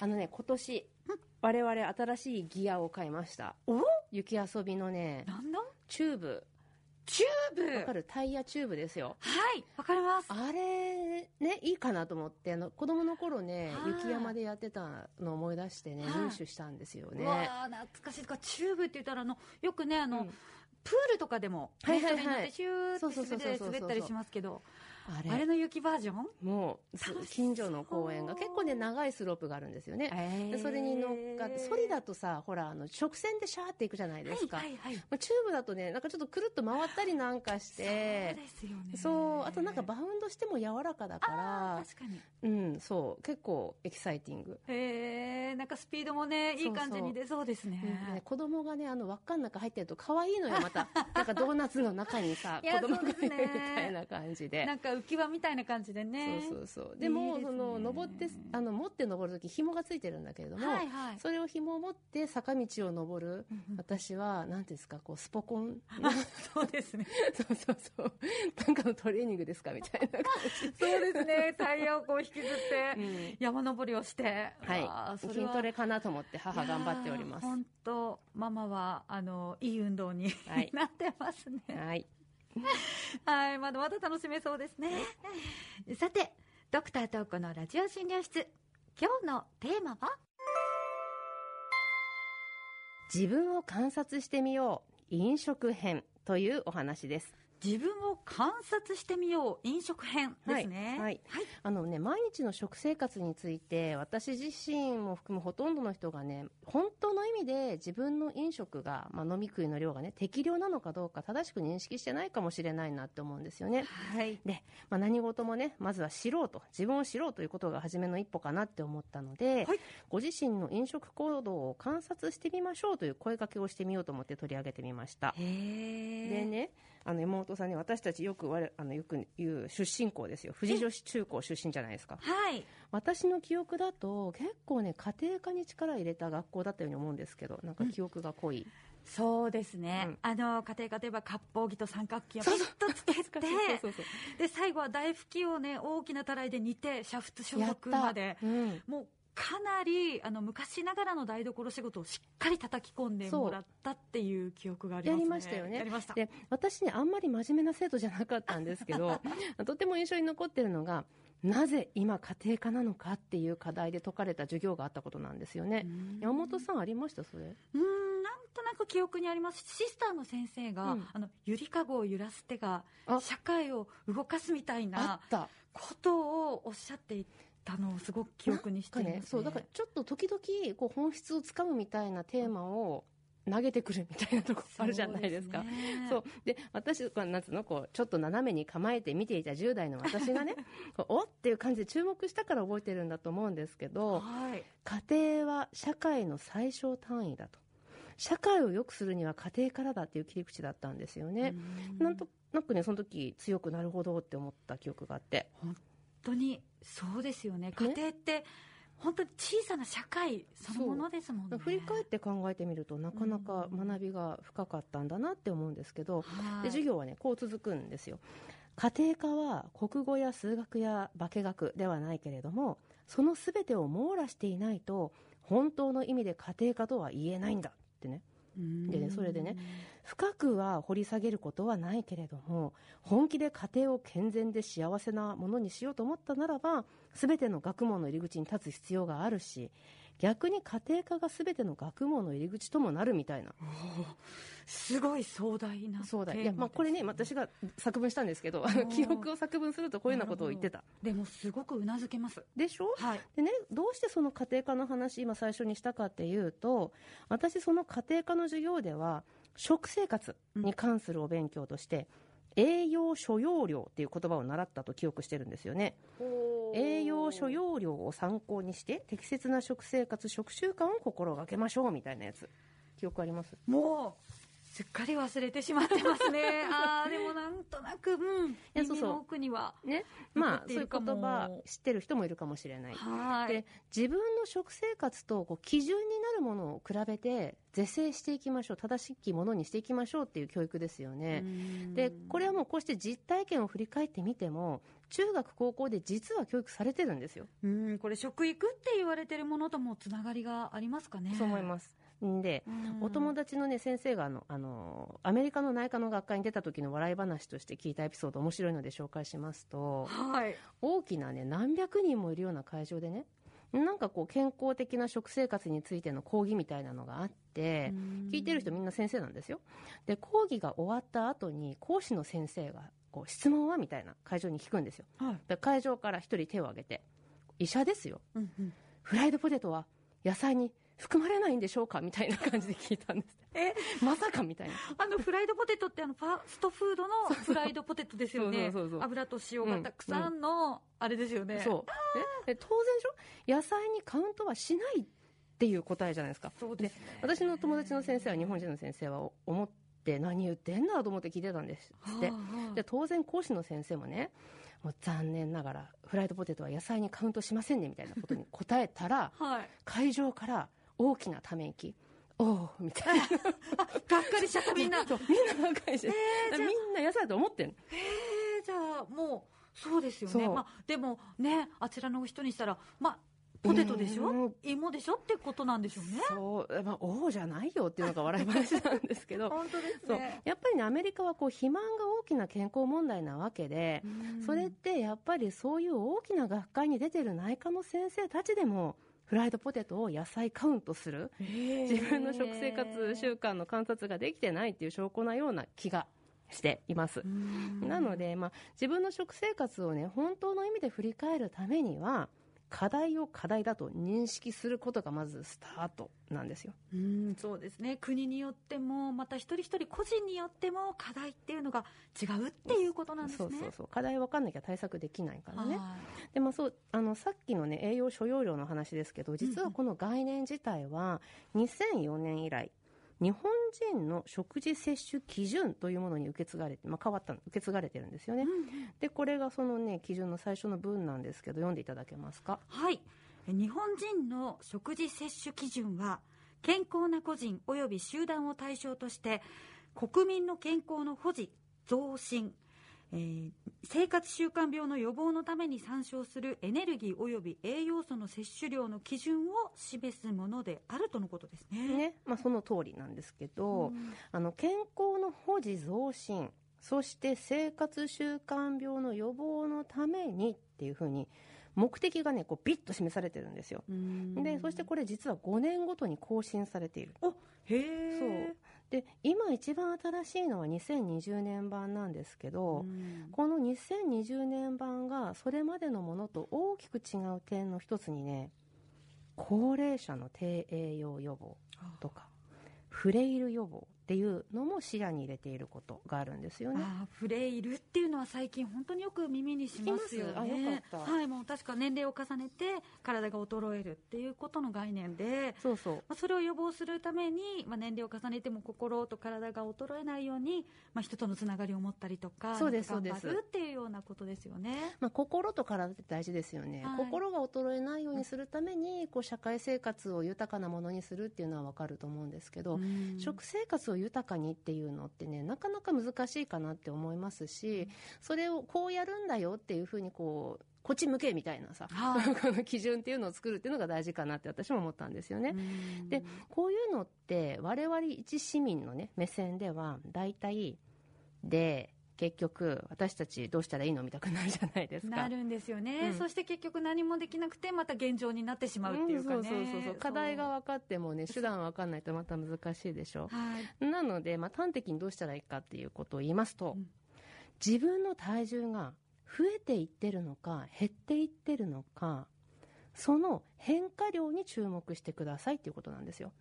あのね今年我々新しいギアを買いました。お？雪遊びのねなんだ？チューブ。チューブ？わかる？タイヤチューブですよ。はい、わかります。あれねいいかなと思ってあの子供の頃ねはい。雪山でやってたのを思い出してねはい。入手したんですよね。うわあ懐かしい。チューブって言ったらあのよくねあの、うん。プールとかでも、ねはいはいはい。シューって滑ったりしますけどあれ。の雪バージョン？もう近所の公園が結構ね長いスロープがあるんですよね。でそれに乗っかってソリだとさほらあの直線でシャーっていくじゃないですか、はいはいはい。まあ、チューブだとねなんかちょっとくるっと回ったりなんかしそうてですよね。そうあとなんかバウンドしても柔らかだかあらー確かに。うんそう結構エキサイティング、へえなんかスピードもねいい感じに出そうですね。うんでね子供がねあの輪っかの中入ってると可愛いのよまた。なんかドーナツの中にさ 子供がいるみたいな感じで。なんか浮き輪みたいな感じでね。そうそうそう。でもいいですね。その登ってあの持って登る時紐がついてるんだけれども、はいはい。それを紐を持って坂道を登る私は何ていうんですかこうスポコン。そうですね。そうそうそう。なんかのトレーニングですかみたいな感そうですね。タイヤをこう引きずって山登りをして。はい。筋トレかなと思って母頑張っております。本当ママはあのいい運動に、はい。なってますね。はいはいまだまだ楽しめそうですね。さてドクタートーコのラジオ診療室。今日のテーマは？自分を観察してみよう。飲食編というお話です。自分を観察してみよう飲食編ですね。はいはい。あのね毎日の食生活について私自身も含むほとんどの人がね本当の意味で自分の飲食が、まあ、飲み食いの量がね適量なのかどうか正しく認識してないかもしれないなって思うんですよね。はい。で、まあ、何事もねまずは知ろうと自分を知ろうということが初めの一歩かなって思ったので、はい。ご自身の飲食行動を観察してみましょうという声かけをしてみようと思って取り上げてみました。でね、あの妹さんね、私たちよく我あのよく言う出身校ですよ。富士女子中高出身じゃないですか。はい私の記憶だと結構ね家庭科に力入れた学校だったように思うんですけど、なんか記憶が濃い。そうですね、うんあの家庭科といえば割烹着と三角形をピッとつけてそうそうそうで最後は大拭きをね大きなたらいで煮て煮沸消毒またで。うん。もうかなりあの昔ながらの台所仕事をしっかり叩き込んでもらったっていう記憶がありますね。やりましたよね。やりました。で私ねあんまり真面目な生徒じゃなかったんですけど とても印象に残ってるのがなぜ今家庭科なのかっていう課題で解かれた授業があったことなんですよね。山本さんありましたそれ？うーんなんとなく記憶にあります。シスターの先生が、うん。あのゆりかごを揺らす手があ。社会を動かすみたいあなことをおっしゃっていたのをすごく記憶にしています、ねね、そうだからちょっと時々こう本質をつかむみたいなテーマを投げてくるみたいなとこあるじゃないですか。そうで私こうなんつうのこうちょっと斜めに構えて見ていた10代の私がね おっていう感じで注目したから覚えてるんだと思うんですけどはい家庭は社会の最小単位だと社会を良くするには家庭からだっていう切り口だったんですよね。なんとなくねその時強くなるほどって思った記憶があって。本当にそうですよね。家庭って本当に小さな社会そのものですもんね。振り返って考えてみるとなかなか学びが深かったんだなって思うんですけど、はい。で授業はねこう続くんですよ。家庭科は国語や数学や化学ではないけれどもその全てを網羅していないと本当の意味で家庭科とは言えないんだってねでねそれでね深くは掘り下げることはないけれども本気で家庭を健全で幸せなものにしようと思ったならば全ての学問の入り口に立つ必要があるし逆に家庭科が全ての学問の入り口ともなるみたいな。すごい壮大なそうだテーマいやまあこれね私が作文したんですけどあの記憶を作文するとこういうようなことを言ってた。でもすごくうなずけます。でしょ？はい。でね、どうしてその家庭科の話今最初にしたかっていうと私その家庭科の授業では食生活に関するお勉強として、栄養所要量っていう言葉を習ったと記憶してるんですよね。栄養所要量を参考にして適切な食生活食習慣を心がけましょうみたいなやつ。記憶あります？もうすっかり忘れてしまってますね。あーでもなんとなくうん。やそうそう。耳の奥にはね。残まあそういう言葉知ってる人もいるかもしれない。はい。で自分の食生活とこう基準になるものを比べて是正していきましょう正しきものにしていきましょうっていう教育ですよね。でこれはもうこうして実体験を振り返ってみても中学高校で実は教育されてるんですよ。うんこれ食育って言われてるものともつながりがありますかね。そう思います。んで、うん。お友達のね先生があのあのアメリカの内科の学会に出た時の笑い話として聞いたエピソード面白いので紹介しますとはい。大きなね何百人もいるような会場でねなんかこう健康的な食生活についての講義みたいなのがあって聞いてる人みんな先生なんですよ。で講義が終わった後に講師の先生がこう質問はみたいな会場に聞くんですよ。はい。で会場から一人手を挙げて医者ですよ。うんうん。フライドポテトは野菜に含まれないんでしょうか？みたいな感じで聞いたんです。え？まさかみたいな。あのフライドポテトってあのファストフードのフライドポテトですよね。そうそうそうそう。油と塩がたくさんの、あれですよね。そう。え？で当然でしょ？野菜にカウントはしないっていう答えじゃないですか。そうですね。私の友達の先生は日本人の先生はお思って何言ってんだと思って聞いてたんです。ってはあはあ。で当然講師の先生もねもう残念ながらフライドポテトは野菜にカウントしませんねみたいなことに答えたら はい。会場から大きなため息。おおみたいな。あがっかりしちゃったみんな。みんながっかりして、えーみんな野菜だと思ってんの。えーじゃあもうそうですよね。まあ、でもねあちらの人にしたらまあポテトでしょ？うん。芋でしょってことなんでしょうね。そう、まあ、おおじゃないよっていうのが笑い話なんですけど。本当ですそう。ねやっぱりねアメリカはこう肥満が大きな健康問題なわけで、うん。それってやっぱりそういう大きな学会に出てる内科の先生たちでもフライドポテトを野菜カウントする。自分の食生活習慣の観察ができてないっていう証拠なような気がしています。うん。なので、まあ、自分の食生活をね本当の意味で振り返るためには課題を課題だと認識することがまずスタートなんですよ。うんそうですね国によってもまた一人一人個人によっても課題っていうのが違うっていうことなんですねそうそうそう課題分かんなきゃ対策できないからね。はでもそうあのさっきの、ね、栄養所要量の話ですけど実はこの概念自体は2004年以来日本人の食事摂取基準というものに受け継がれて、まあ、変わったの受け継がれてるんですよね。い、うん。でこれがそのね基準の最初の文なんですけど読んでいただけますか？はい。日本人の食事摂取基準は健康な個人及び集団を対象として国民の健康の保持増進、えー生活習慣病の予防のために参照するエネルギー及び栄養素の摂取量の基準を示すものであるとのことですね。ねまあ、その通りなんですけど、うん。あの健康の保持増進そして生活習慣病の予防のためにっていうふうに目的がねこうビッと示されてるんですよ。でそしてこれ実は5年ごとに更新されている。へえそうで今一番新しいのは2020年版なんですけど、この2020年版がそれまでのものと大きく違う点の一つにね高齢者の低栄養予防とかフレイル予防っていうのも視野に入れていることがあるんですよね。フレイルっていうのは最近本当によく耳にしますよね。よはいもう確か年齢を重ねて体が衰えるっていうことの概念で、そうそう。まあ、それを予防するために、まあ、年齢を重ねても心と体が衰えないように、まあ、人とのつながりを持ったりとかそうですそうです。っていうようなことですよね。まあ、心と体って大事ですよね、はい。心が衰えないようにするためにこう社会生活を豊かなものにするっていうのは分かると思うんですけど、うん。食生活を豊かにっていうのってねなかなか難しいかなって思いますしそれをこうやるんだよっていうふうにこうこっち向けみたいなさ、はいこの基準っていうのを作るっていうのが大事かなって私も思ったんですよね。うんでこういうのって我々一市民のね目線では大体で結局私たちどうしたらいいのみたくなるじゃないですか。なるんですよね、うん。そして結局何もできなくてまた現状になってしまうっていうかね、んそうそうそう。そう。課題が分かってもね手段分かんないとまた難しいでしょ。はい。なので、まあ、端的にどうしたらいいかっていうことを言いますと、うん。自分の体重が増えていってるのか減っていってるのかその変化量に注目してくださいっていうことなんですよ。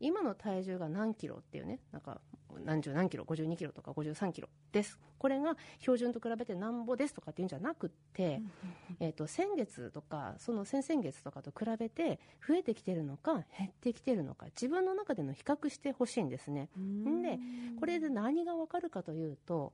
今の体重が何キロっていうねなんか何十何キロ52キロとか53キロです。これが標準と比べてなんぼですとかっていうんじゃなくって、えー、と先月とかその先々月とかと比べて増えてきてるのか減ってきてるのか自分の中での比較してほしいんですね。うん。でこれで何がわかるかというと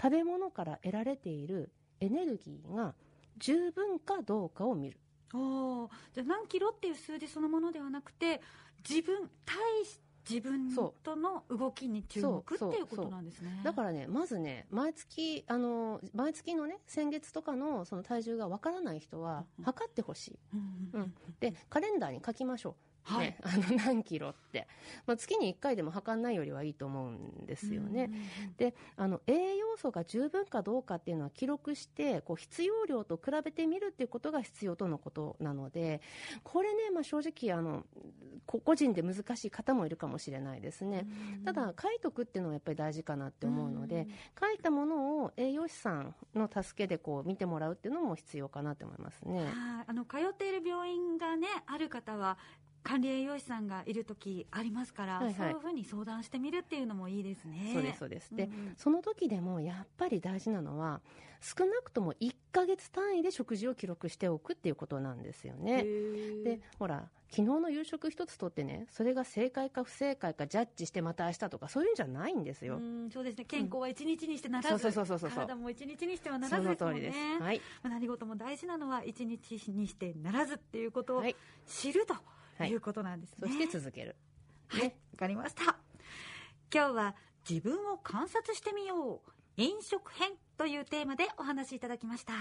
食べ物から得られているエネルギーが十分かどうかを見る。おー。じゃあ何キロっていう数字そのものではなくて自分対し自分との動きに注目っていうことなんですね。だからねまずね毎月あの毎月のね先月とかのその体重がわからない人は測ってほしい、うん、でカレンダーに書きましょうはい、あの 何キロって、まあ、月に1回でも測んないよりはいいと思うんですよね。であの栄養素が十分かどうかっていうのは記録してこう必要量と比べてみるっていうことが必要とのことなのでこれね、まあ、正直あの個人で難しい方もいるかもしれないですね。ただ書いとくっていうのはやっぱり大事かなって思うので書いたものを栄養士さんの助けでこう見てもらうっていうのも必要かなと思いますね。あの通っている病院がねある方は管理栄養士さんがいる時ありますから、はいはい、そういうふうに相談してみるっていうのもいいですね。そうですそうです。で、うん、その時でもやっぱり大事なのは少なくとも1か月単位で食事を記録しておくっていうことなんですよね。で、ほら昨日の夕食一つとってね、それが正解か不正解かジャッジしてまた明日とかそういうんじゃないんですよ。うそうですね。健康は一日にしてならず、うん、そうそうそうそう体も一日にしてはならずですもんね。はい。何事も大事なのは一日にしてならずっていうことを知ると。はいい。うことなんですね、そして続ける。はい。わ、かりました。今日は自分を観察してみよう。飲食編というテーマでお話しいただきました